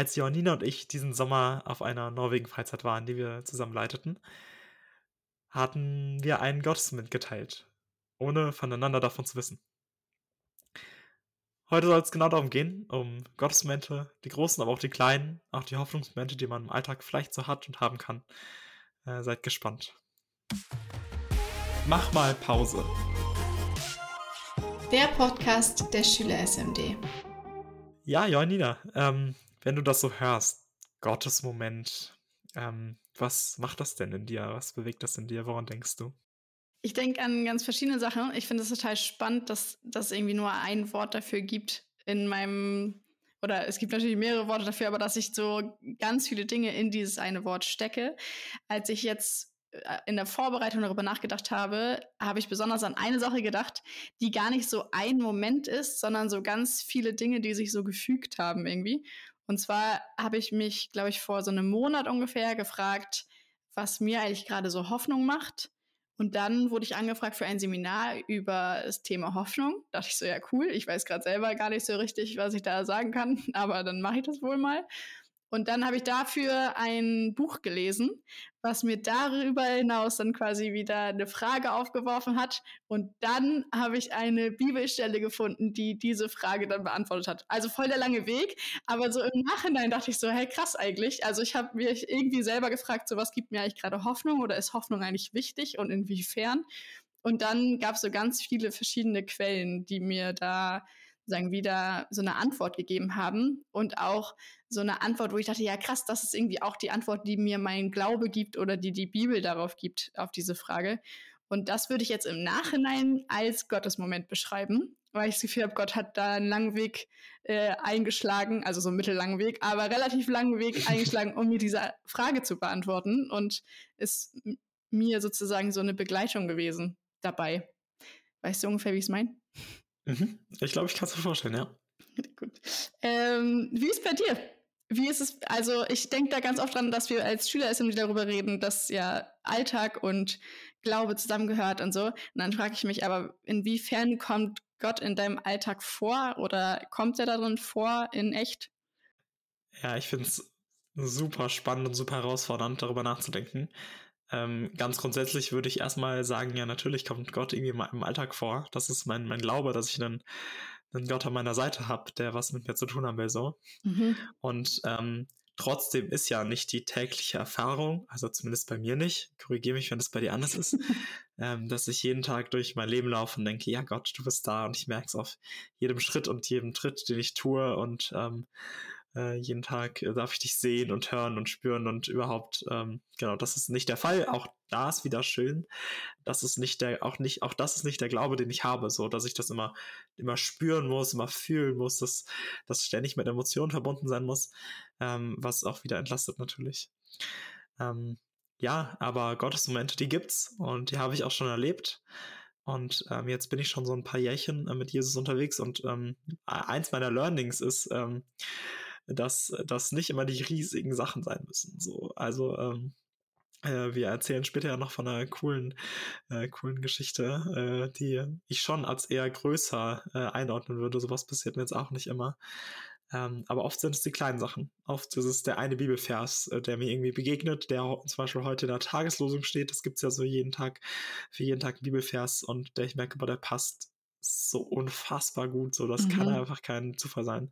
als Johannina und ich diesen Sommer auf einer Norwegen-Freizeit waren, die wir zusammen leiteten, hatten wir einen Gottesmoment geteilt, ohne voneinander davon zu wissen. Heute soll es genau darum gehen, um Gottesmomente, die großen, aber auch die kleinen, auch die Hoffnungsmomente, die man im Alltag vielleicht so hat und haben kann. Äh, seid gespannt. Mach mal Pause. Der Podcast der Schüler SMD. Ja, Johannina, ähm, wenn du das so hörst, Gottesmoment, ähm, was macht das denn in dir? Was bewegt das in dir? Woran denkst du? Ich denke an ganz verschiedene Sachen. Ich finde es total spannend, dass es irgendwie nur ein Wort dafür gibt in meinem, oder es gibt natürlich mehrere Worte dafür, aber dass ich so ganz viele Dinge in dieses eine Wort stecke. Als ich jetzt äh, in der Vorbereitung darüber nachgedacht habe, habe ich besonders an eine Sache gedacht, die gar nicht so ein Moment ist, sondern so ganz viele Dinge, die sich so gefügt haben irgendwie. Und zwar habe ich mich, glaube ich, vor so einem Monat ungefähr gefragt, was mir eigentlich gerade so Hoffnung macht. Und dann wurde ich angefragt für ein Seminar über das Thema Hoffnung. Da dachte ich so, ja, cool. Ich weiß gerade selber gar nicht so richtig, was ich da sagen kann, aber dann mache ich das wohl mal. Und dann habe ich dafür ein Buch gelesen, was mir darüber hinaus dann quasi wieder eine Frage aufgeworfen hat. Und dann habe ich eine Bibelstelle gefunden, die diese Frage dann beantwortet hat. Also voll der lange Weg, aber so im Nachhinein dachte ich so, hey, krass eigentlich. Also ich habe mich irgendwie selber gefragt, so was gibt mir eigentlich gerade Hoffnung oder ist Hoffnung eigentlich wichtig und inwiefern? Und dann gab es so ganz viele verschiedene Quellen, die mir da sagen, wieder so eine Antwort gegeben haben und auch so eine Antwort, wo ich dachte, ja krass, das ist irgendwie auch die Antwort, die mir mein Glaube gibt oder die die Bibel darauf gibt, auf diese Frage. Und das würde ich jetzt im Nachhinein als Gottesmoment beschreiben, weil ich das Gefühl habe, Gott hat da einen langen Weg äh, eingeschlagen, also so einen mittellangen Weg, aber relativ langen Weg eingeschlagen, um mir diese Frage zu beantworten und ist mir sozusagen so eine Begleitung gewesen dabei. Weißt du ungefähr, wie ich es meine? Mhm. Ich glaube, ich kann es mir vorstellen, ja. Gut. Ähm, wie ist es bei dir? Wie ist es, also ich denke da ganz oft dran, dass wir als Schüler SMD darüber reden, dass ja Alltag und Glaube zusammengehört und so. Und dann frage ich mich aber, inwiefern kommt Gott in deinem Alltag vor oder kommt er darin vor in echt? Ja, ich finde es super spannend und super herausfordernd, darüber nachzudenken. Ähm, ganz grundsätzlich würde ich erstmal sagen, ja, natürlich kommt Gott irgendwie im Alltag vor. Das ist mein, mein Glaube, dass ich einen, einen Gott an meiner Seite habe, der was mit mir zu tun haben will, so. Mhm. Und ähm, trotzdem ist ja nicht die tägliche Erfahrung, also zumindest bei mir nicht, korrigiere mich, wenn das bei dir anders ist, ähm, dass ich jeden Tag durch mein Leben laufe und denke, ja Gott, du bist da und ich merke es auf jedem Schritt und jedem Tritt, den ich tue und ähm, äh, jeden Tag äh, darf ich dich sehen und hören und spüren und überhaupt, ähm, genau, das ist nicht der Fall. Auch da ist wieder schön. Das ist nicht der, auch nicht, auch das ist nicht der Glaube, den ich habe, so, dass ich das immer, immer spüren muss, immer fühlen muss, dass das ständig mit Emotionen verbunden sein muss, ähm, was auch wieder entlastet natürlich. Ähm, ja, aber Gottesmomente, die gibt's und die habe ich auch schon erlebt. Und ähm, jetzt bin ich schon so ein paar Jährchen äh, mit Jesus unterwegs und ähm, eins meiner Learnings ist, ähm, dass das nicht immer die riesigen Sachen sein müssen. So, also ähm, äh, wir erzählen später ja noch von einer coolen, äh, coolen Geschichte, äh, die ich schon als eher größer äh, einordnen würde. Sowas passiert mir jetzt auch nicht immer. Ähm, aber oft sind es die kleinen Sachen. Oft ist es der eine Bibelvers, äh, der mir irgendwie begegnet, der zum Beispiel heute in der Tageslosung steht. Das gibt es ja so jeden Tag, für jeden Tag einen Bibelvers und der ich merke, boah, der passt so unfassbar gut. So, das mhm. kann einfach kein Zufall sein.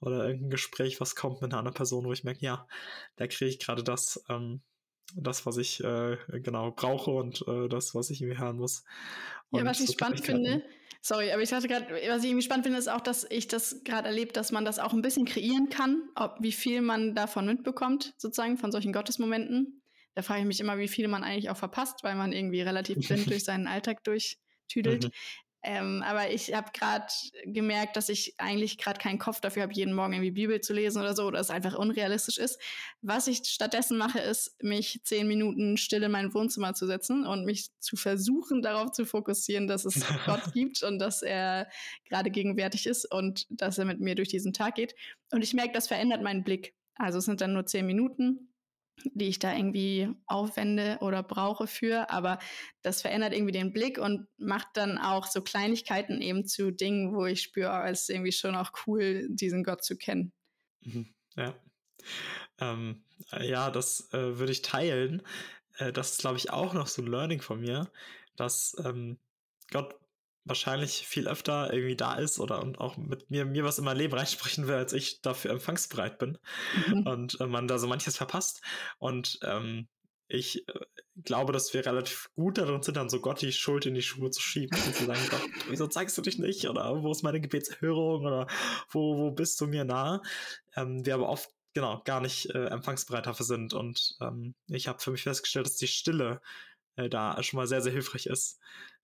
Oder irgendein Gespräch, was kommt mit einer anderen Person, wo ich merke, ja, da kriege ich gerade das, ähm, das, was ich äh, genau brauche und äh, das, was ich irgendwie hören muss. Und ja, was ich spannend finde, sorry, aber ich dachte gerade, was ich irgendwie spannend finde, ist auch, dass ich das gerade erlebe, dass man das auch ein bisschen kreieren kann, ob wie viel man davon mitbekommt, sozusagen von solchen Gottesmomenten. Da frage ich mich immer, wie viel man eigentlich auch verpasst, weil man irgendwie relativ blind durch seinen Alltag durchtüdelt. Mhm. Ähm, aber ich habe gerade gemerkt, dass ich eigentlich gerade keinen Kopf dafür habe, jeden Morgen irgendwie Bibel zu lesen oder so, oder es einfach unrealistisch ist. Was ich stattdessen mache, ist, mich zehn Minuten still in mein Wohnzimmer zu setzen und mich zu versuchen, darauf zu fokussieren, dass es Gott gibt und dass er gerade gegenwärtig ist und dass er mit mir durch diesen Tag geht. Und ich merke, das verändert meinen Blick. Also es sind dann nur zehn Minuten die ich da irgendwie aufwende oder brauche für, aber das verändert irgendwie den Blick und macht dann auch so Kleinigkeiten eben zu Dingen, wo ich spüre, oh, es ist irgendwie schon auch cool, diesen Gott zu kennen. Mhm. Ja, Ähm, ja, das äh, würde ich teilen. Äh, das ist, glaube ich, auch noch so ein Learning von mir, dass ähm, Gott wahrscheinlich viel öfter irgendwie da ist oder und auch mit mir, mir was in mein Leben reinsprechen will, als ich dafür empfangsbereit bin. Mhm. Und äh, man da so manches verpasst. Und ähm, ich äh, glaube, dass wir relativ gut darin sind, dann so Gott die Schuld in die Schuhe zu schieben und zu sagen, Gott, wieso zeigst du dich nicht? Oder wo ist meine Gebetserhörung? Oder wo, wo bist du mir nah? Ähm, wir aber oft genau gar nicht äh, empfangsbereit dafür sind. Und ähm, ich habe für mich festgestellt, dass die Stille äh, da schon mal sehr, sehr hilfreich ist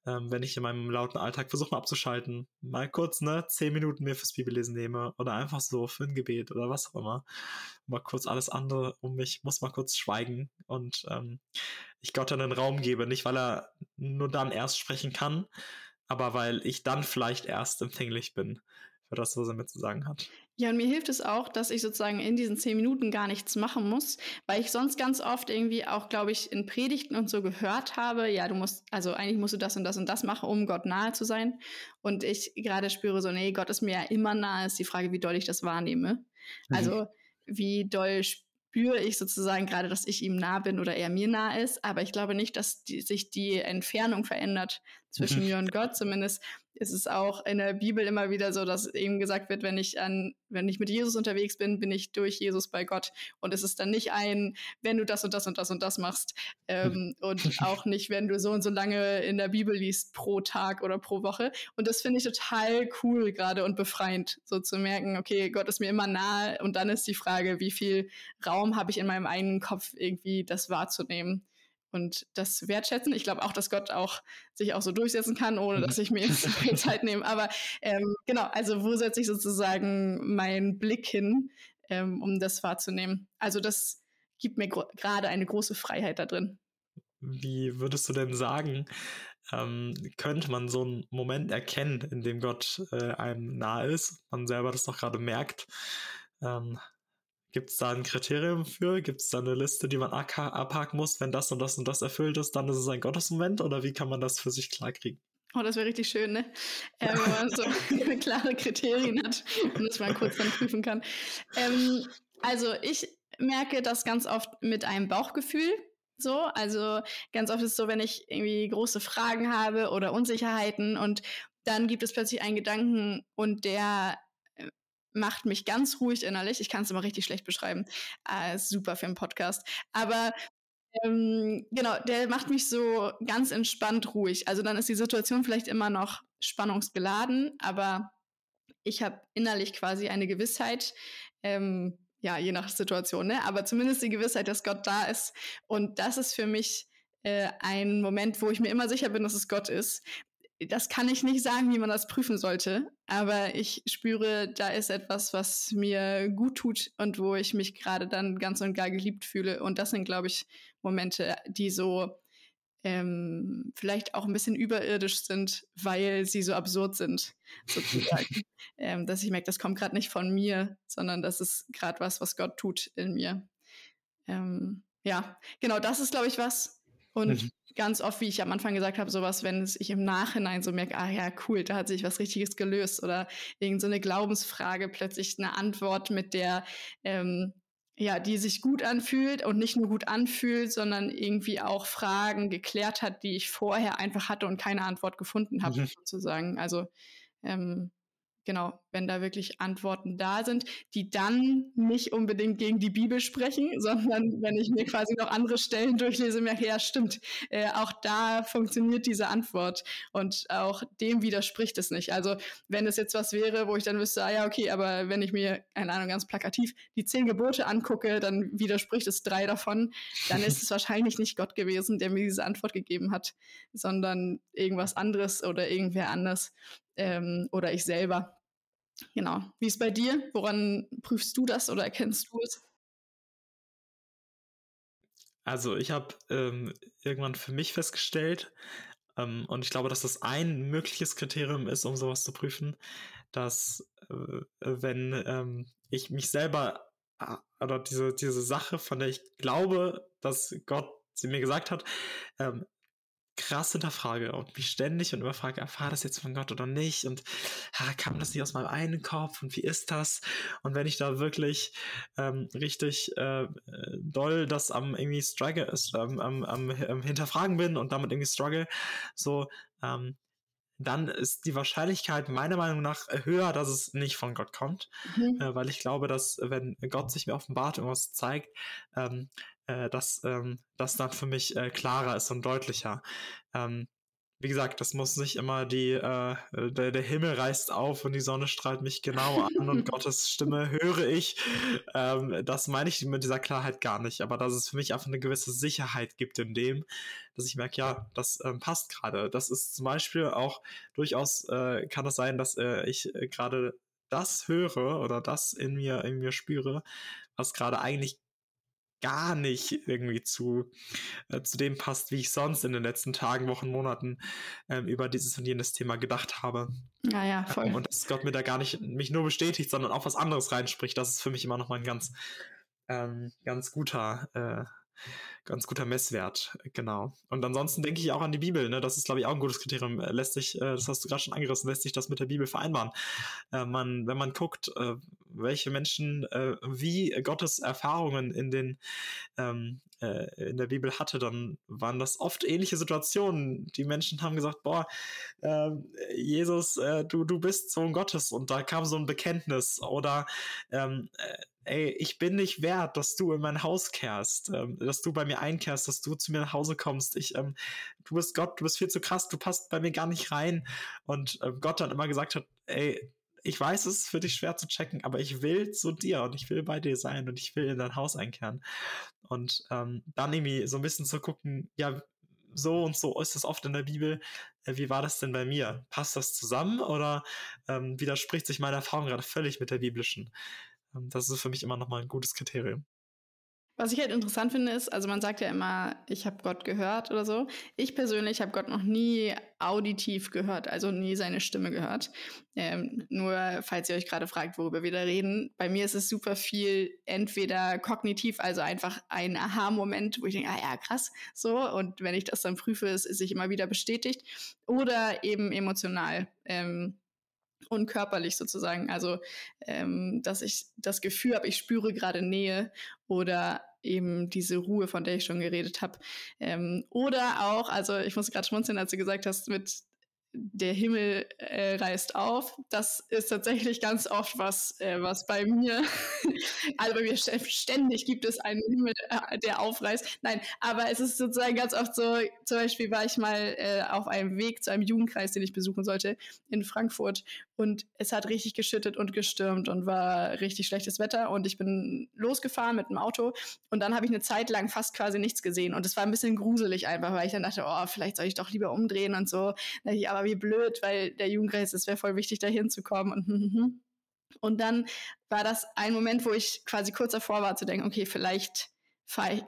ähm, wenn ich in meinem lauten Alltag versuche mal abzuschalten, mal kurz, ne, zehn Minuten mir fürs Bibellesen nehme oder einfach so für ein Gebet oder was auch immer. Mal kurz alles andere um mich, muss mal kurz schweigen und ähm, ich Gott dann einen Raum gebe, nicht weil er nur dann erst sprechen kann, aber weil ich dann vielleicht erst empfänglich bin für das, was er mir zu sagen hat. Ja, und mir hilft es auch, dass ich sozusagen in diesen zehn Minuten gar nichts machen muss, weil ich sonst ganz oft irgendwie auch, glaube ich, in Predigten und so gehört habe, ja, du musst, also eigentlich musst du das und das und das machen, um Gott nahe zu sein. Und ich gerade spüre so, nee, Gott ist mir ja immer nahe, ist die Frage, wie doll ich das wahrnehme. Mhm. Also, wie doll spüre ich sozusagen gerade, dass ich ihm nah bin oder er mir nah ist, aber ich glaube nicht, dass die, sich die Entfernung verändert zwischen mhm. mir und Gott. Zumindest ist es auch in der Bibel immer wieder so, dass eben gesagt wird, wenn ich an, wenn ich mit Jesus unterwegs bin, bin ich durch Jesus bei Gott. Und es ist dann nicht ein, wenn du das und das und das und das machst. Ähm, und auch nicht, wenn du so und so lange in der Bibel liest pro Tag oder pro Woche. Und das finde ich total cool gerade und befreiend, so zu merken, okay, Gott ist mir immer nahe. Und dann ist die Frage, wie viel Raum habe ich in meinem eigenen Kopf irgendwie das wahrzunehmen und das wertschätzen. Ich glaube auch, dass Gott auch sich auch so durchsetzen kann, ohne dass ich mir jetzt viel Zeit nehme. Aber ähm, genau, also wo setze ich sozusagen meinen Blick hin, ähm, um das wahrzunehmen? Also das gibt mir gerade eine große Freiheit da drin. Wie würdest du denn sagen, ähm, könnte man so einen Moment erkennen, in dem Gott äh, einem nahe ist, man selber das doch gerade merkt? Ähm, Gibt es da ein Kriterium für? Gibt es da eine Liste, die man abhaken muss? Wenn das und das und das erfüllt ist, dann ist es ein Gottesmoment oder wie kann man das für sich klarkriegen? Oh, das wäre richtig schön, ne? Äh, wenn man so klare Kriterien hat und das mal kurz dann prüfen kann. Ähm, also ich merke das ganz oft mit einem Bauchgefühl. So, also ganz oft ist es so, wenn ich irgendwie große Fragen habe oder Unsicherheiten und dann gibt es plötzlich einen Gedanken und der macht mich ganz ruhig innerlich. Ich kann es immer richtig schlecht beschreiben. Äh, super für einen Podcast. Aber ähm, genau, der macht mich so ganz entspannt ruhig. Also dann ist die Situation vielleicht immer noch spannungsgeladen, aber ich habe innerlich quasi eine Gewissheit, ähm, ja, je nach Situation, ne? aber zumindest die Gewissheit, dass Gott da ist. Und das ist für mich äh, ein Moment, wo ich mir immer sicher bin, dass es Gott ist das kann ich nicht sagen, wie man das prüfen sollte, aber ich spüre, da ist etwas, was mir gut tut und wo ich mich gerade dann ganz und gar geliebt fühle. Und das sind, glaube ich, Momente, die so ähm, vielleicht auch ein bisschen überirdisch sind, weil sie so absurd sind, sozusagen. ähm, dass ich merke, das kommt gerade nicht von mir, sondern das ist gerade was, was Gott tut in mir. Ähm, ja, genau, das ist, glaube ich, was, und mhm. ganz oft, wie ich am Anfang gesagt habe, sowas, wenn ich im Nachhinein so merke, ah ja, cool, da hat sich was Richtiges gelöst oder irgend so eine Glaubensfrage, plötzlich eine Antwort, mit der, ähm, ja, die sich gut anfühlt und nicht nur gut anfühlt, sondern irgendwie auch Fragen geklärt hat, die ich vorher einfach hatte und keine Antwort gefunden habe, mhm. sozusagen. Also ähm, genau, wenn da wirklich Antworten da sind, die dann nicht unbedingt gegen die Bibel sprechen, sondern wenn ich mir quasi noch andere Stellen durchlese, merke, ja, stimmt, äh, auch da funktioniert diese Antwort und auch dem widerspricht es nicht. Also wenn es jetzt was wäre, wo ich dann wüsste, ah ja, okay, aber wenn ich mir, keine Ahnung, ganz plakativ die zehn Gebote angucke, dann widerspricht es drei davon, dann ist es wahrscheinlich nicht Gott gewesen, der mir diese Antwort gegeben hat, sondern irgendwas anderes oder irgendwer anders ähm, oder ich selber. Genau. Wie ist bei dir? Woran prüfst du das oder erkennst du es? Also ich habe ähm, irgendwann für mich festgestellt, ähm, und ich glaube, dass das ein mögliches Kriterium ist, um sowas zu prüfen, dass äh, wenn ähm, ich mich selber äh, oder diese, diese Sache, von der ich glaube, dass Gott sie mir gesagt hat, ähm, krass hinterfrage und mich ständig und immer frage, erfahre das jetzt von Gott oder nicht und ha, kam das nicht aus meinem einen Kopf und wie ist das? Und wenn ich da wirklich ähm, richtig äh, doll das am irgendwie struggle ist, ähm, am, am, am, hinterfragen bin und damit irgendwie struggle, so ähm, dann ist die Wahrscheinlichkeit meiner Meinung nach höher, dass es nicht von Gott kommt, mhm. äh, weil ich glaube, dass wenn Gott sich mir offenbart und was zeigt, ähm, äh, dass ähm, das dann für mich äh, klarer ist und deutlicher. Ähm, wie gesagt, das muss nicht immer die, äh, der, der Himmel reißt auf und die Sonne strahlt mich genau an und Gottes Stimme höre ich. Ähm, das meine ich mit dieser Klarheit gar nicht, aber dass es für mich einfach eine gewisse Sicherheit gibt in dem, dass ich merke, ja, das ähm, passt gerade. Das ist zum Beispiel auch durchaus, äh, kann es sein, dass äh, ich äh, gerade das höre oder das in mir, in mir spüre, was gerade eigentlich gar nicht irgendwie zu, äh, zu dem passt, wie ich sonst in den letzten Tagen, Wochen, Monaten ähm, über dieses und jenes Thema gedacht habe. Ja, ja, voll. Ähm, und dass Gott mir da gar nicht mich nur bestätigt, sondern auch was anderes reinspricht, das ist für mich immer noch mal ein ganz, ähm, ganz guter äh, ganz guter Messwert, genau. Und ansonsten denke ich auch an die Bibel, ne? Das ist, glaube ich, auch ein gutes Kriterium. Äh, lässt sich, äh, das hast du gerade schon angerissen, lässt sich das mit der Bibel vereinbaren. Äh, man, wenn man guckt, äh, welche Menschen äh, wie Gottes Erfahrungen in den ähm, äh, in der Bibel hatte, dann waren das oft ähnliche Situationen. Die Menschen haben gesagt, boah, ähm, Jesus, du, du bist Sohn Gottes und da kam so ein Bekenntnis oder ähm, ey, ich bin nicht wert, dass du in mein Haus kehrst, ähm, dass du bei mir einkehrst, dass du zu mir nach Hause kommst. Ich, ähm, du bist Gott, du bist viel zu krass, du passt bei mir gar nicht rein. Und ähm, Gott dann immer gesagt hat, ey, ich weiß, es ist für dich schwer zu checken, aber ich will zu dir und ich will bei dir sein und ich will in dein Haus einkehren. Und ähm, dann irgendwie so ein bisschen zu gucken, ja, so und so ist es oft in der Bibel. Äh, wie war das denn bei mir? Passt das zusammen oder ähm, widerspricht sich meine Erfahrung gerade völlig mit der biblischen? Ähm, das ist für mich immer nochmal ein gutes Kriterium. Was ich halt interessant finde, ist, also man sagt ja immer, ich habe Gott gehört oder so. Ich persönlich habe Gott noch nie auditiv gehört, also nie seine Stimme gehört. Ähm, nur falls ihr euch gerade fragt, worüber wir da reden, bei mir ist es super viel entweder kognitiv, also einfach ein Aha-Moment, wo ich denke, ah ja, krass, so. Und wenn ich das dann prüfe, ist es sich immer wieder bestätigt. Oder eben emotional. Ähm, und körperlich sozusagen. Also, ähm, dass ich das Gefühl habe, ich spüre gerade Nähe oder eben diese Ruhe, von der ich schon geredet habe. Ähm, oder auch, also ich muss gerade schmunzeln, als du gesagt hast, mit der Himmel äh, reißt auf. Das ist tatsächlich ganz oft was, äh, was bei mir, also bei mir ständig gibt es einen Himmel, äh, der aufreißt. Nein, aber es ist sozusagen ganz oft so, zum Beispiel war ich mal äh, auf einem Weg zu einem Jugendkreis, den ich besuchen sollte, in Frankfurt und es hat richtig geschüttet und gestürmt und war richtig schlechtes Wetter und ich bin losgefahren mit dem Auto und dann habe ich eine Zeit lang fast quasi nichts gesehen und es war ein bisschen gruselig einfach, weil ich dann dachte, oh, vielleicht soll ich doch lieber umdrehen und so. Aber wie blöd, weil der Jugendkreis, es wäre voll wichtig, da hinzukommen und hm, hm, hm. und dann war das ein Moment, wo ich quasi kurz davor war zu denken, okay, vielleicht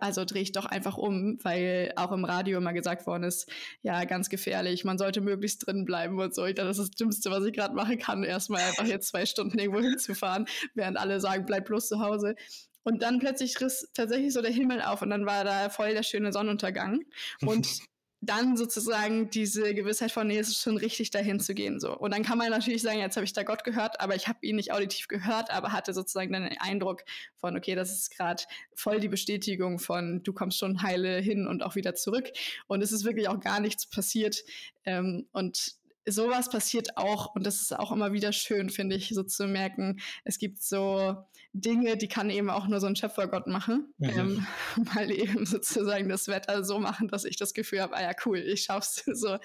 also drehe ich doch einfach um, weil auch im Radio immer gesagt worden ist, ja, ganz gefährlich, man sollte möglichst drin bleiben und so. Ich dachte, das ist das Dümmste, was ich gerade machen kann, erstmal einfach jetzt zwei Stunden irgendwo hinzufahren, während alle sagen, bleib bloß zu Hause. Und dann plötzlich riss tatsächlich so der Himmel auf und dann war da voll der schöne Sonnenuntergang. Und dann sozusagen diese Gewissheit von, nee, es ist schon richtig, dahin zu gehen. So. Und dann kann man natürlich sagen, jetzt habe ich da Gott gehört, aber ich habe ihn nicht auditiv gehört, aber hatte sozusagen dann den Eindruck von, okay, das ist gerade voll die Bestätigung von, du kommst schon heile hin und auch wieder zurück. Und es ist wirklich auch gar nichts passiert. Ähm, und sowas passiert auch und das ist auch immer wieder schön, finde ich, so zu merken, es gibt so Dinge, die kann eben auch nur so ein Schöpfergott machen, mhm. ähm, mal eben sozusagen das Wetter so machen, dass ich das Gefühl habe, ah ja, cool, ich schaff's so.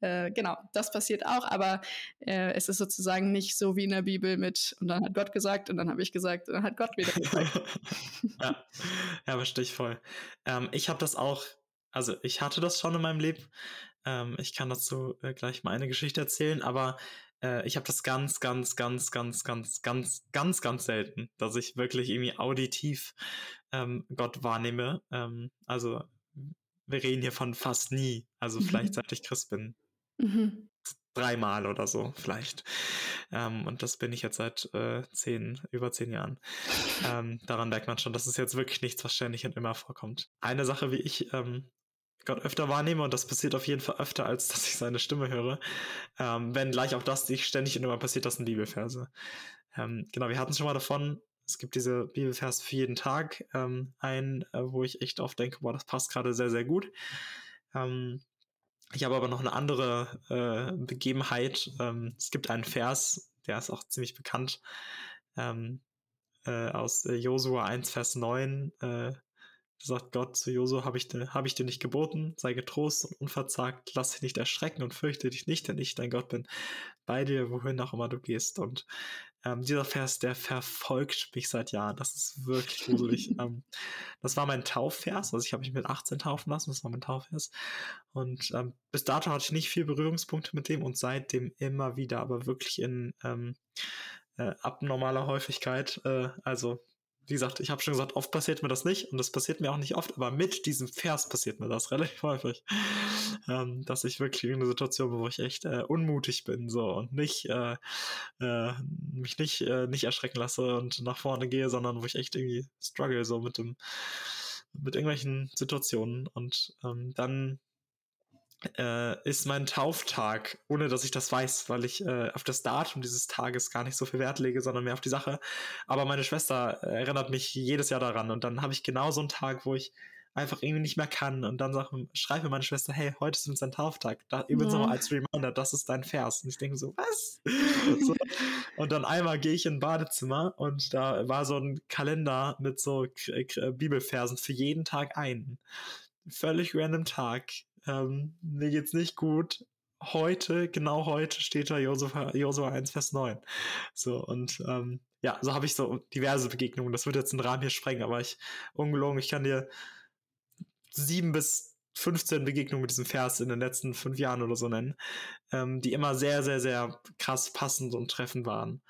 Äh, genau, das passiert auch, aber äh, es ist sozusagen nicht so wie in der Bibel mit und dann hat Gott gesagt und dann habe ich gesagt und dann hat Gott wieder gesagt. ja, ja, verstehe ich voll. Ähm, ich habe das auch, also ich hatte das schon in meinem Leben, ähm, ich kann dazu äh, gleich mal eine Geschichte erzählen, aber äh, ich habe das ganz, ganz, ganz, ganz, ganz, ganz, ganz, ganz selten, dass ich wirklich irgendwie auditiv ähm, Gott wahrnehme. Ähm, also wir reden hier von fast nie. Also vielleicht seit ich Christ bin. Mhm. Dreimal oder so, vielleicht. Ähm, und das bin ich jetzt seit äh, zehn, über zehn Jahren. Ähm, daran merkt man schon, dass es jetzt wirklich nichts, was ständig und immer vorkommt. Eine Sache, wie ich ähm, Gott öfter wahrnehme und das passiert auf jeden Fall öfter, als dass ich seine Stimme höre. Ähm, wenn gleich auch das nicht ständig und immer passiert, das sind Bibelverse. Ähm, genau, wir hatten es schon mal davon. Es gibt diese Bibelvers für jeden Tag. Ähm, ein, äh, wo ich echt oft denke, boah, das passt gerade sehr, sehr gut. Ähm, ich habe aber noch eine andere äh, Begebenheit. Ähm, es gibt einen Vers, der ist auch ziemlich bekannt. Ähm, äh, aus äh, Josua 1, Vers 9. Äh, sagt Gott zu Josua, habe ich, hab ich dir nicht geboten, sei getrost und unverzagt, lass dich nicht erschrecken und fürchte dich nicht, denn ich, dein Gott, bin bei dir, wohin auch immer du gehst. Und ähm, dieser Vers, der verfolgt mich seit Jahren. Das ist wirklich gruselig. ähm, das war mein Taufvers. Also ich habe mich mit 18 taufen lassen. Das war mein Taufvers. Und ähm, bis dato hatte ich nicht viel Berührungspunkte mit dem und seitdem immer wieder, aber wirklich in ähm, äh, abnormaler Häufigkeit. Äh, also wie gesagt, ich habe schon gesagt, oft passiert mir das nicht und das passiert mir auch nicht oft, aber mit diesem Vers passiert mir das relativ häufig, ähm, dass ich wirklich in einer Situation bin, wo ich echt äh, unmutig bin so und nicht äh, äh, mich nicht äh, nicht erschrecken lasse und nach vorne gehe, sondern wo ich echt irgendwie struggle so mit dem mit irgendwelchen Situationen und ähm, dann äh, ist mein Tauftag, ohne dass ich das weiß, weil ich äh, auf das Datum dieses Tages gar nicht so viel Wert lege, sondern mehr auf die Sache. Aber meine Schwester äh, erinnert mich jedes Jahr daran und dann habe ich genau so einen Tag, wo ich einfach irgendwie nicht mehr kann und dann sag, schreibe mir meine Schwester, hey, heute ist unser Tauftag. Da, übrigens ja. als Reminder, das ist dein Vers. Und ich denke so, was? so. Und dann einmal gehe ich in ein Badezimmer und da war so ein Kalender mit so Bibelversen für jeden Tag einen. Völlig random Tag ähm, mir geht's nicht gut. Heute, genau heute steht da Josua, Josua 1, Vers 9. So, und ähm, ja, so habe ich so diverse Begegnungen. Das wird jetzt den Rahmen hier sprengen, aber ich, ungelogen, ich kann dir sieben bis 15 Begegnungen mit diesem Vers in den letzten fünf Jahren oder so nennen, ähm, die immer sehr, sehr, sehr krass passend und treffend waren.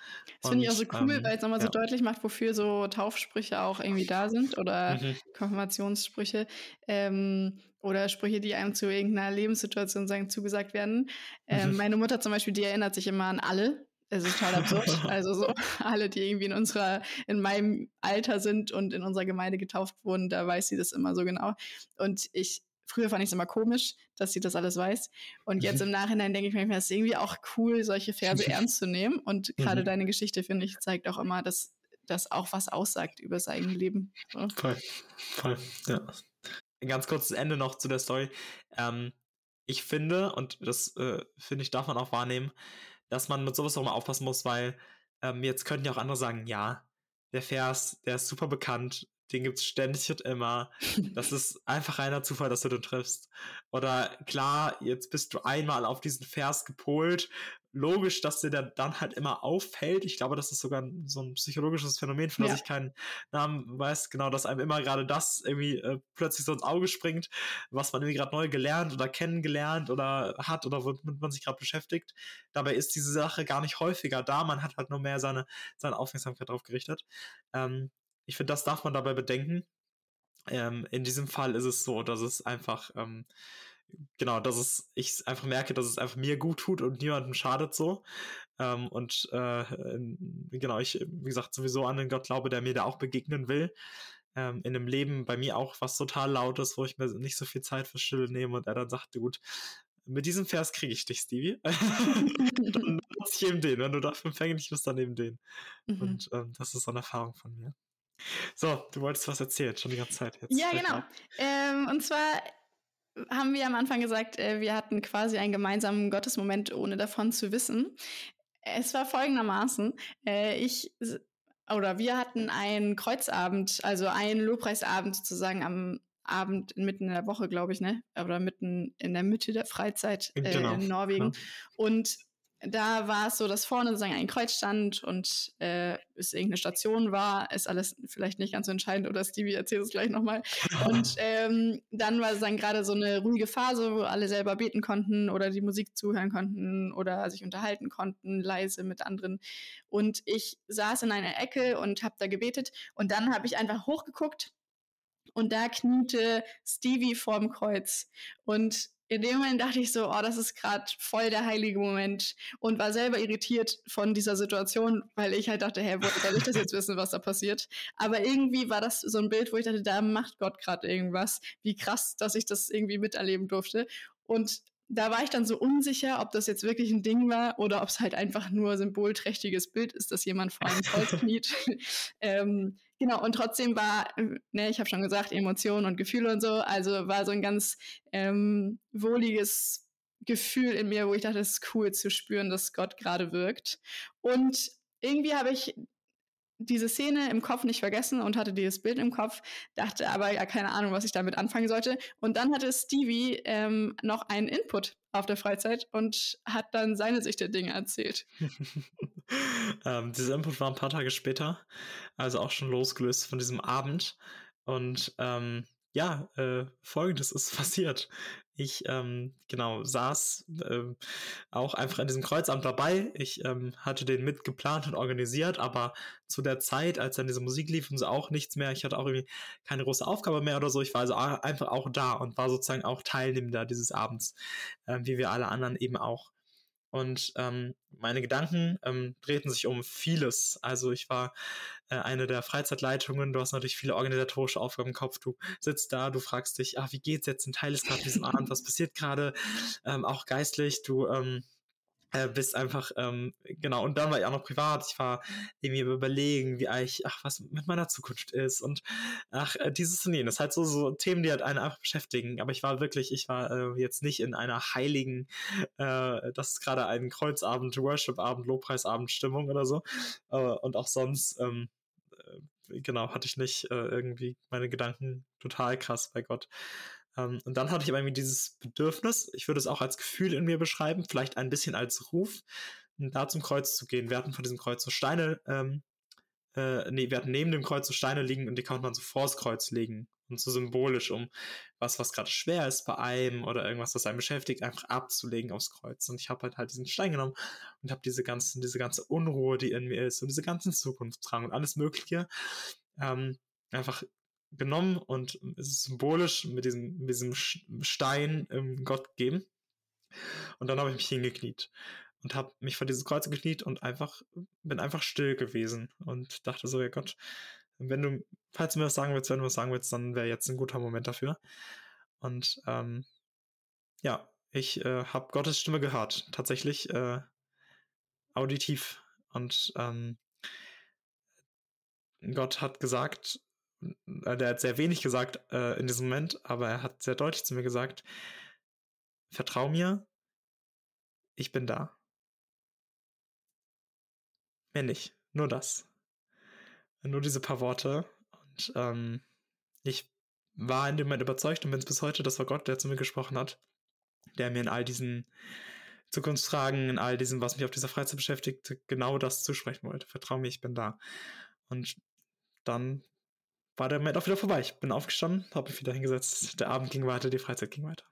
Das finde ich auch so cool, ähm, weil es nochmal ja. so deutlich macht, wofür so Taufsprüche auch irgendwie da sind oder mhm. Konfirmationssprüche ähm, oder Sprüche, die einem zu irgendeiner Lebenssituation sagen, zugesagt werden. Ähm, mhm. Meine Mutter zum Beispiel, die erinnert sich immer an alle. Es ist total absurd. also so alle, die irgendwie in unserer, in meinem Alter sind und in unserer Gemeinde getauft wurden, da weiß sie das immer so genau. Und ich früher fand ich es immer komisch, dass sie das alles weiß. Und jetzt mhm. im Nachhinein denke ich mir, es ist irgendwie auch cool, solche Verse ernst zu nehmen. Und gerade mhm. deine Geschichte, finde ich, zeigt auch immer, dass das auch was aussagt über sein Leben. So. Voll, voll, ja. Ein ganz kurzes Ende noch zu der Story. Ähm, ich finde, und das äh, finde ich, darf man auch wahrnehmen, dass man mit sowas auch mal aufpassen muss, weil ähm, jetzt könnten ja auch andere sagen, ja, der Vers, der ist super bekannt, den gibt's ständig und immer. Das ist einfach reiner Zufall, dass du den triffst. Oder klar, jetzt bist du einmal auf diesen Vers gepolt. Logisch, dass dir der dann halt immer auffällt. Ich glaube, das ist sogar so ein psychologisches Phänomen, von ja. das ich keinen Namen weiß. Genau, dass einem immer gerade das irgendwie äh, plötzlich so ins Auge springt, was man irgendwie gerade neu gelernt oder kennengelernt oder hat oder womit man sich gerade beschäftigt. Dabei ist diese Sache gar nicht häufiger da. Man hat halt nur mehr seine, seine Aufmerksamkeit drauf gerichtet. Ähm, ich finde, das darf man dabei bedenken. Ähm, in diesem Fall ist es so, dass es einfach, ähm, genau, dass es, ich einfach merke, dass es einfach mir gut tut und niemandem schadet so. Ähm, und äh, genau, ich, wie gesagt, sowieso an den Gott glaube, der mir da auch begegnen will. Ähm, in einem Leben bei mir auch was total laut ist, wo ich mir nicht so viel Zeit für Stille nehme und er dann sagt, gut, mit diesem Vers kriege ich dich, Stevie. dann nutze ich eben den. Wenn du dafür empfänglich bist, dann eben den. Mhm. Und ähm, das ist so eine Erfahrung von mir. So, du wolltest was erzählen, schon die ganze Zeit jetzt. Ja, genau. Ähm, und zwar haben wir am Anfang gesagt, äh, wir hatten quasi einen gemeinsamen Gottesmoment, ohne davon zu wissen. Es war folgendermaßen, äh, ich oder wir hatten einen Kreuzabend, also einen Lobpreisabend sozusagen am Abend mitten in der Woche, glaube ich, ne? Oder mitten in der Mitte der Freizeit äh, genau. in Norwegen. Ja. Und da war es so, dass vorne sozusagen ein Kreuz stand und äh, es irgendeine Station war, ist alles vielleicht nicht ganz so entscheidend oder Stevie erzählt es gleich nochmal. Und ähm, dann war es dann gerade so eine ruhige Phase, wo alle selber beten konnten oder die Musik zuhören konnten oder sich unterhalten konnten, leise mit anderen. Und ich saß in einer Ecke und habe da gebetet und dann habe ich einfach hochgeguckt und da kniete Stevie vorm Kreuz und in dem Moment dachte ich so, oh, das ist gerade voll der heilige Moment und war selber irritiert von dieser Situation, weil ich halt dachte, hey, woher soll ich das jetzt wissen, was da passiert? Aber irgendwie war das so ein Bild, wo ich dachte, da macht Gott gerade irgendwas. Wie krass, dass ich das irgendwie miterleben durfte. Und da war ich dann so unsicher, ob das jetzt wirklich ein Ding war oder ob es halt einfach nur symbolträchtiges Bild ist, dass jemand vor einem Kreuz kniet. ähm, genau, und trotzdem war, ne, ich habe schon gesagt, Emotionen und Gefühle und so, also war so ein ganz ähm, wohliges Gefühl in mir, wo ich dachte, es ist cool zu spüren, dass Gott gerade wirkt. Und irgendwie habe ich diese Szene im Kopf nicht vergessen und hatte dieses Bild im Kopf, dachte aber ja keine Ahnung, was ich damit anfangen sollte. Und dann hatte Stevie ähm, noch einen Input auf der Freizeit und hat dann seine Sicht der Dinge erzählt. ähm, dieser Input war ein paar Tage später, also auch schon losgelöst von diesem Abend. Und ähm, ja, äh, folgendes ist passiert. Ich, ähm, genau, saß äh, auch einfach in diesem Kreuzamt dabei. Ich ähm, hatte den mitgeplant und organisiert, aber zu der Zeit, als dann diese Musik lief und so auch nichts mehr, ich hatte auch irgendwie keine große Aufgabe mehr oder so. Ich war also einfach auch da und war sozusagen auch Teilnehmender dieses Abends, äh, wie wir alle anderen eben auch. Und ähm, meine Gedanken ähm, drehten sich um vieles. Also ich war äh, eine der Freizeitleitungen, du hast natürlich viele organisatorische Aufgaben im Kopf. Du sitzt da, du fragst dich, ah, wie geht's jetzt in Teil ist gerade diesem Abend, was passiert gerade? Ähm, auch geistlich, du ähm, äh, bist einfach, ähm, genau, und dann war ich auch noch privat. Ich war irgendwie überlegen, wie eigentlich, ach, was mit meiner Zukunft ist und ach, äh, dieses und jenes. Halt so, so Themen, die halt einen einfach beschäftigen. Aber ich war wirklich, ich war äh, jetzt nicht in einer heiligen, äh, das ist gerade ein Kreuzabend, Worship-Abend, Lobpreisabend Stimmung oder so. Äh, und auch sonst, ähm, äh, genau, hatte ich nicht äh, irgendwie meine Gedanken total krass bei Gott. Ähm, und dann hatte ich aber irgendwie dieses Bedürfnis, ich würde es auch als Gefühl in mir beschreiben, vielleicht ein bisschen als Ruf, da zum Kreuz zu gehen. Wir hatten von diesem Kreuz so Steine, ähm, äh, nee, wir hatten neben dem Kreuz so Steine liegen und die konnte man so vors Kreuz legen und so symbolisch, um was, was gerade schwer ist bei einem oder irgendwas, was einen beschäftigt, einfach abzulegen aufs Kreuz. Und ich habe halt halt diesen Stein genommen und habe diese ganzen, diese ganze Unruhe, die in mir ist und diese ganzen Zukunftstragen und alles Mögliche ähm, einfach genommen und symbolisch mit diesem, mit diesem Stein ähm, Gott gegeben. Und dann habe ich mich hingekniet und habe mich vor dieses Kreuz gekniet und einfach bin einfach still gewesen und dachte so, ja Gott, wenn du, falls du mir was sagen willst, wenn du was sagen willst, dann wäre jetzt ein guter Moment dafür. Und ähm, ja, ich äh, habe Gottes Stimme gehört, tatsächlich äh, auditiv. Und ähm, Gott hat gesagt, der hat sehr wenig gesagt äh, in diesem Moment, aber er hat sehr deutlich zu mir gesagt, vertrau mir, ich bin da. Mehr nicht, nur das. Nur diese paar Worte. Und ähm, ich war in dem Moment überzeugt und bin es bis heute, das war Gott, der zu mir gesprochen hat, der mir in all diesen Zukunftsfragen, in all diesem, was mich auf dieser Freizeit beschäftigt, genau das zusprechen wollte. Vertrau mir, ich bin da. Und dann war der Moment auch wieder vorbei. Ich bin aufgestanden, habe mich wieder hingesetzt. Der Abend ging weiter, die Freizeit ging weiter.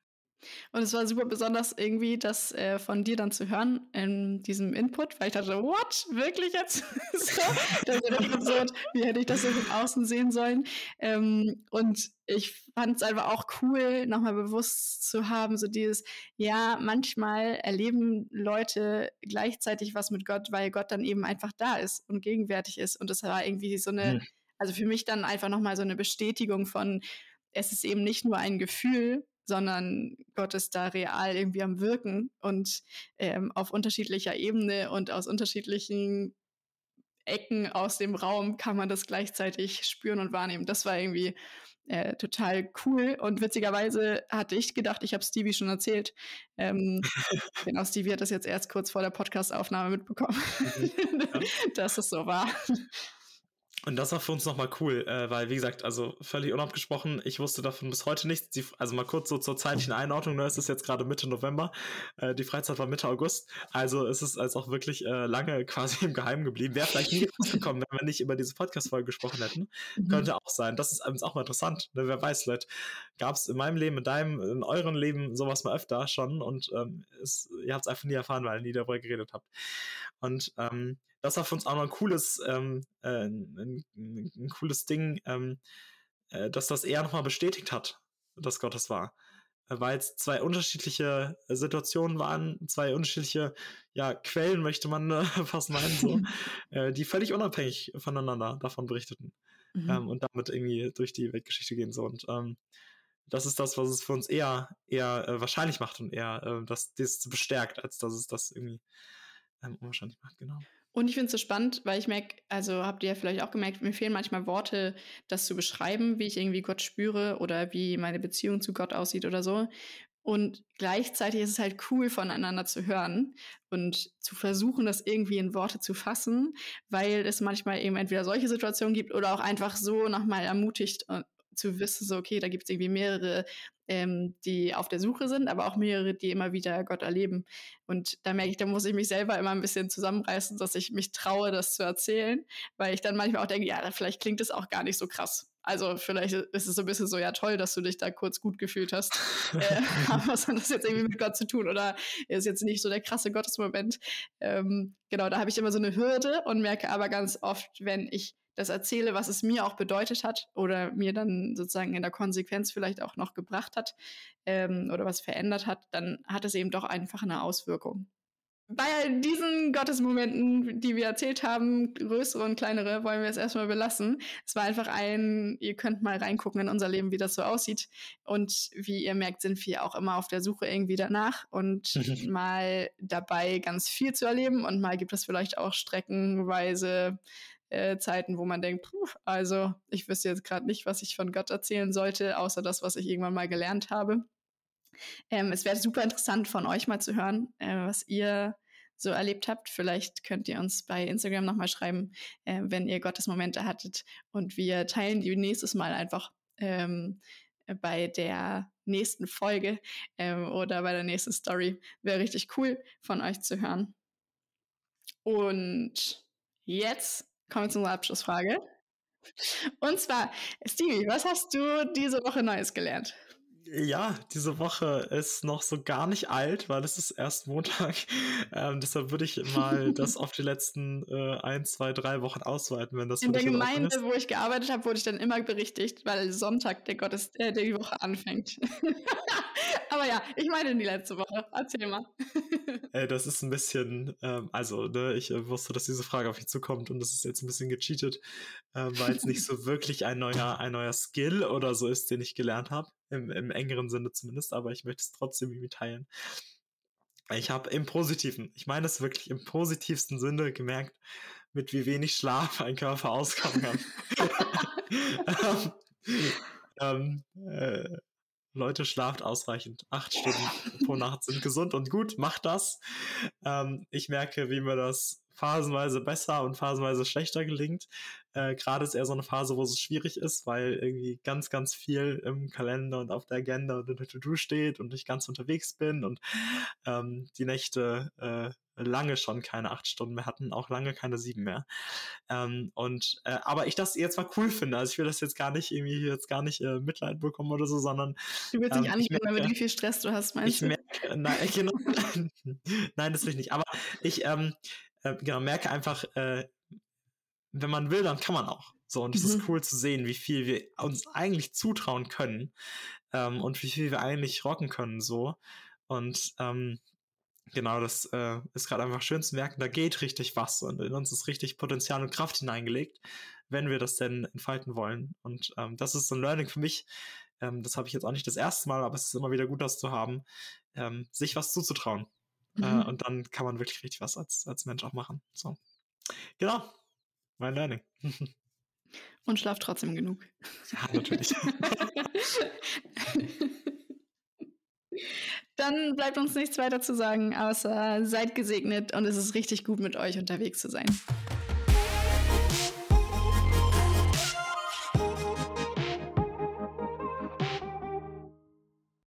Und es war super besonders irgendwie, das äh, von dir dann zu hören in diesem Input, weil ich dachte, what? Wirklich jetzt? so, das ist absurd. Wie hätte ich das so von außen sehen sollen? Ähm, und ich fand es einfach auch cool, nochmal bewusst zu haben, so dieses, ja, manchmal erleben Leute gleichzeitig was mit Gott, weil Gott dann eben einfach da ist und gegenwärtig ist. Und das war irgendwie so eine, mhm also für mich dann einfach nochmal so eine Bestätigung von, es ist eben nicht nur ein Gefühl, sondern Gott ist da real irgendwie am Wirken und ähm, auf unterschiedlicher Ebene und aus unterschiedlichen Ecken aus dem Raum kann man das gleichzeitig spüren und wahrnehmen. Das war irgendwie äh, total cool und witzigerweise hatte ich gedacht, ich habe Stevie schon erzählt. Ähm, genau, Stevie hat das jetzt erst kurz vor der Podcastaufnahme mitbekommen, mhm. dass es so war. Und das war für uns nochmal cool, äh, weil, wie gesagt, also völlig unabgesprochen, ich wusste davon bis heute nichts. Die, also mal kurz so zur zeitlichen Einordnung, ne, es ist jetzt gerade Mitte November, äh, die Freizeit war Mitte August, also es ist also auch wirklich äh, lange quasi im Geheimen geblieben. Wäre vielleicht nie rausgekommen, wenn wir nicht über diese Podcast-Folge gesprochen hätten. Mhm. Könnte auch sein. Das ist übrigens auch mal interessant, ne? wer weiß, Leute, gab es in meinem Leben, in deinem, in eurem Leben sowas mal öfter schon und ähm, es, ihr habt es einfach nie erfahren, weil ihr nie darüber geredet habt. Und ähm, das war für uns auch noch ein cooles, ähm, äh, ein, ein, cooles Ding, ähm, äh, dass das eher nochmal bestätigt hat, dass Gott das war. weil es zwei unterschiedliche Situationen waren, zwei unterschiedliche ja, Quellen, möchte man äh, fast meinen, so, äh, die völlig unabhängig voneinander davon berichteten mhm. ähm, und damit irgendwie durch die Weltgeschichte gehen. So. Und ähm, das ist das, was es für uns eher, eher äh, wahrscheinlich macht und eher äh, das, das bestärkt, als dass es das irgendwie ähm, unwahrscheinlich macht, genau. Und ich finde es so spannend, weil ich merke, also habt ihr ja vielleicht auch gemerkt, mir fehlen manchmal Worte, das zu beschreiben, wie ich irgendwie Gott spüre oder wie meine Beziehung zu Gott aussieht oder so. Und gleichzeitig ist es halt cool, voneinander zu hören und zu versuchen, das irgendwie in Worte zu fassen, weil es manchmal eben entweder solche Situationen gibt oder auch einfach so nochmal ermutigt äh, zu wissen, so, okay, da gibt es irgendwie mehrere, ähm, die auf der Suche sind, aber auch mehrere, die immer wieder Gott erleben. Und da merke ich, da muss ich mich selber immer ein bisschen zusammenreißen, dass ich mich traue, das zu erzählen, weil ich dann manchmal auch denke, ja, vielleicht klingt es auch gar nicht so krass. Also vielleicht ist es so ein bisschen so, ja toll, dass du dich da kurz gut gefühlt hast. äh, aber was hat das jetzt irgendwie mit Gott zu tun? Oder ist jetzt nicht so der krasse Gottesmoment? Ähm, genau, da habe ich immer so eine Hürde und merke aber ganz oft, wenn ich das erzähle, was es mir auch bedeutet hat oder mir dann sozusagen in der Konsequenz vielleicht auch noch gebracht hat ähm, oder was verändert hat, dann hat es eben doch einfach eine Auswirkung. Bei diesen Gottesmomenten, die wir erzählt haben, größere und kleinere, wollen wir es erstmal belassen. Es war einfach ein, ihr könnt mal reingucken in unser Leben, wie das so aussieht. Und wie ihr merkt, sind wir auch immer auf der Suche irgendwie danach und mal dabei ganz viel zu erleben und mal gibt es vielleicht auch streckenweise äh, Zeiten, wo man denkt, puh, also ich wüsste jetzt gerade nicht, was ich von Gott erzählen sollte, außer das, was ich irgendwann mal gelernt habe. Ähm, es wäre super interessant von euch mal zu hören, äh, was ihr so erlebt habt. Vielleicht könnt ihr uns bei Instagram nochmal schreiben, äh, wenn ihr Gottesmomente hattet. Und wir teilen die nächstes Mal einfach ähm, bei der nächsten Folge ähm, oder bei der nächsten Story. Wäre richtig cool von euch zu hören. Und jetzt kommen wir zu unserer Abschlussfrage. Und zwar, Stevie, was hast du diese Woche Neues gelernt? Ja, diese Woche ist noch so gar nicht alt, weil es ist erst Montag. Ähm, deshalb würde ich mal das auf die letzten äh, ein, zwei, drei Wochen ausweiten, wenn das In der Gemeinde, wo ich gearbeitet habe, wurde ich dann immer berichtigt, weil Sonntag der Gottes, äh, die Woche anfängt. Aber ja, ich meine die letzte Woche. Erzähl mal. Ey, das ist ein bisschen, ähm, also, ne, ich äh, wusste, dass diese Frage auf mich zukommt und das ist jetzt ein bisschen gecheatet, äh, weil es nicht so wirklich ein neuer, ein neuer Skill oder so ist, den ich gelernt habe. Im, Im engeren Sinne zumindest, aber ich möchte es trotzdem irgendwie teilen. Ich habe im Positiven, ich meine es wirklich im positivsten Sinne gemerkt, mit wie wenig Schlaf ein Körper auskommen kann. ähm, ähm, äh, Leute, schlaft ausreichend. Acht Stunden pro Nacht sind gesund und gut. Macht das. Ähm, ich merke, wie mir das phasenweise besser und phasenweise schlechter gelingt. Äh, Gerade ist eher so eine Phase, wo es schwierig ist, weil irgendwie ganz, ganz viel im Kalender und auf der Agenda und in der To-Do steht und ich ganz unterwegs bin und ähm, die Nächte äh, lange schon keine acht Stunden mehr hatten, auch lange keine sieben mehr. Ähm, und äh, aber ich das jetzt mal cool finde. Also ich will das jetzt gar nicht irgendwie jetzt gar nicht äh, Mitleid bekommen oder so, sondern du willst ähm, nicht angeben, damit wie viel Stress du hast, meinst ich du? Merke, nein, genau, nein, das will ich nicht. Aber ich ähm, äh, genau merke einfach, äh, wenn man will, dann kann man auch. So, und es mhm. ist cool zu sehen, wie viel wir uns eigentlich zutrauen können ähm, und wie viel wir eigentlich rocken können, so. Und ähm, genau, das äh, ist gerade einfach schön zu merken, da geht richtig was und in uns ist richtig Potenzial und Kraft hineingelegt, wenn wir das denn entfalten wollen. Und ähm, das ist so ein Learning für mich. Ähm, das habe ich jetzt auch nicht das erste Mal, aber es ist immer wieder gut, das zu haben, ähm, sich was zuzutrauen. Äh, mhm. Äh, und dann kann man wirklich richtig was als, als Mensch auch machen. So. Genau. Mein Learning. Und schlaf trotzdem genug. Ja, natürlich. Dann bleibt uns nichts weiter zu sagen, außer seid gesegnet und es ist richtig gut mit euch unterwegs zu sein.